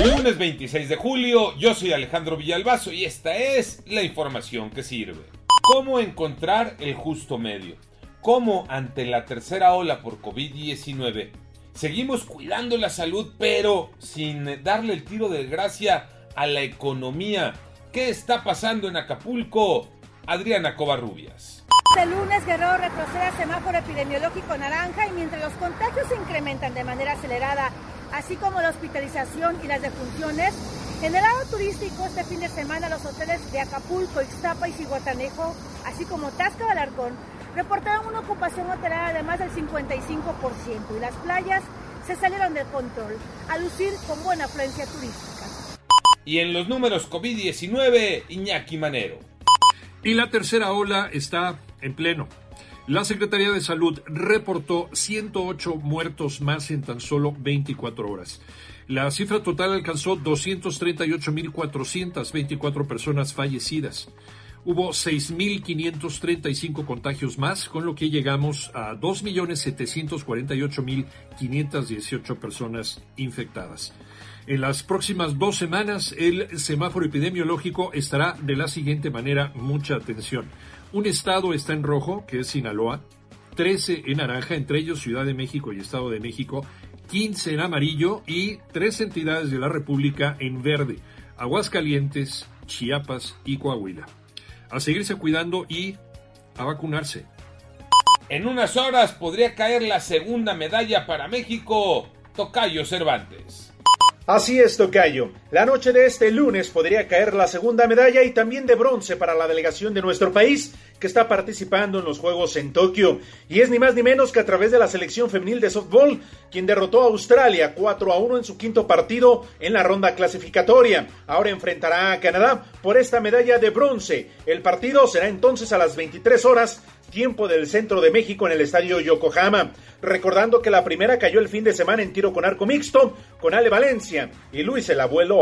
Lunes 26 de julio, yo soy Alejandro Villalbazo y esta es la información que sirve. ¿Cómo encontrar el justo medio? ¿Cómo ante la tercera ola por COVID-19 seguimos cuidando la salud pero sin darle el tiro de gracia a la economía? ¿Qué está pasando en Acapulco? Adriana Covarrubias. Este lunes Guerrero retrocede a semáforo epidemiológico naranja y mientras los contagios se incrementan de manera acelerada, así como la hospitalización y las defunciones, en el lado turístico este fin de semana los hoteles de Acapulco, Ixtapa y Ciguatanejo, así como Tasca del Arcón, reportaron una ocupación hotelera de más del 55% y las playas se salieron de control, a lucir con buena afluencia turística. Y en los números COVID-19, Iñaki Manero. Y la tercera ola está en pleno. La Secretaría de Salud reportó 108 muertos más en tan solo 24 horas. La cifra total alcanzó 238.424 personas fallecidas. Hubo 6.535 contagios más, con lo que llegamos a 2.748.518 personas infectadas. En las próximas dos semanas, el semáforo epidemiológico estará de la siguiente manera, mucha atención. Un estado está en rojo, que es Sinaloa, 13 en naranja, entre ellos Ciudad de México y Estado de México, 15 en amarillo y tres entidades de la República en verde, Aguascalientes, Chiapas y Coahuila. A seguirse cuidando y a vacunarse. En unas horas podría caer la segunda medalla para México, Tocayo Cervantes. Así es, Tocayo. La noche de este lunes podría caer la segunda medalla y también de bronce para la delegación de nuestro país que está participando en los Juegos en Tokio. Y es ni más ni menos que a través de la selección femenil de softball, quien derrotó a Australia 4 a 1 en su quinto partido en la ronda clasificatoria. Ahora enfrentará a Canadá por esta medalla de bronce. El partido será entonces a las 23 horas tiempo del centro de México en el estadio Yokohama. Recordando que la primera cayó el fin de semana en tiro con arco mixto con Ale Valencia y Luis el Abuelo